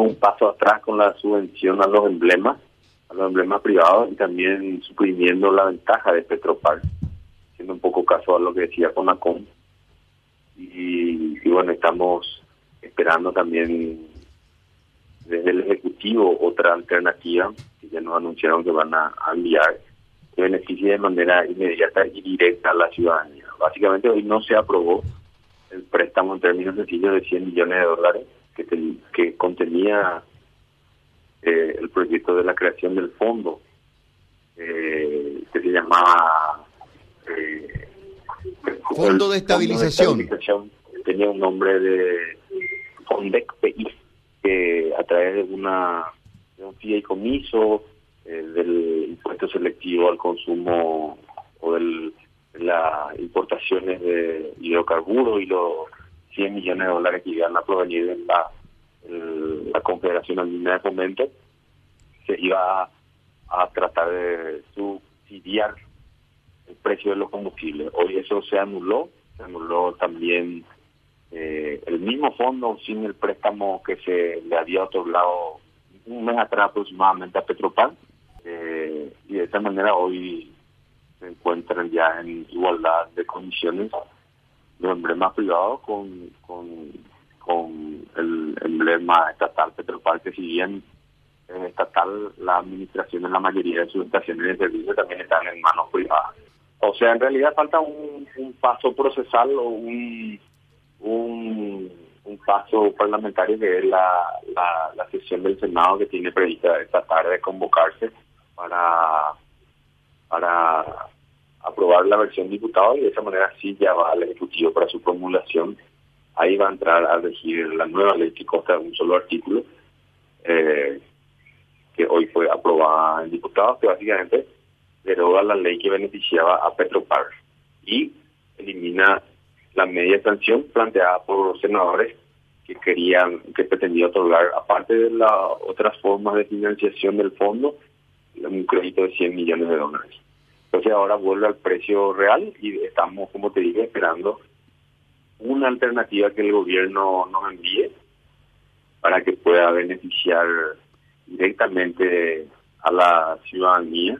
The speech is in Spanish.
dimos un paso atrás con la subvención a los emblemas, a los emblemas privados y también suprimiendo la ventaja de Petropar, haciendo un poco caso a lo que decía Conacom. Y, y bueno, estamos esperando también desde el Ejecutivo otra alternativa que ya nos anunciaron que van a, enviar que beneficie de manera inmediata y directa a la ciudadanía. Básicamente hoy no se aprobó el préstamo en términos sencillos de 100 millones de dólares que, que contenía eh, el proyecto de la creación del fondo eh, que se llamaba eh, Fondo de Estabilización. Tenía un nombre de FONDEC-PI que a través de una de un fideicomiso eh, del impuesto selectivo al consumo o de las importaciones de hidrocarburos y los 100 millones de dólares que iban a provenir de la, la Confederación Andina de Fomento, se iba a, tratar de subsidiar el precio de los combustibles. Hoy eso se anuló, se anuló también eh, el mismo fondo sin el préstamo que se le había otorgado un mes atrás aproximadamente a Petropal eh, y de esta manera hoy se encuentran ya en igualdad de condiciones los emblemas privados con, con el emblema estatal Petropal que si bien en estatal la administración en la mayoría de sus estaciones de servicio también están en manos privadas. O sea, en realidad falta un, paso procesal o un un, un paso parlamentario que es la, la, sesión del Senado que tiene prevista esta tarde convocarse para, para aprobar la versión diputado y de esa manera sí ya va al Ejecutivo para su promulgación. Ahí va a entrar a regir la nueva ley que consta de un solo artículo, eh, que hoy fue aprobada en diputados, que básicamente deroga la ley que beneficiaba a Petropar y elimina la media sanción planteada por los senadores que querían, que pretendía otorgar, aparte de las otras formas de financiación del fondo, un crédito de 100 millones de dólares. Entonces ahora vuelve al precio real y estamos, como te dije, esperando una alternativa que el gobierno nos envíe para que pueda beneficiar directamente a la ciudadanía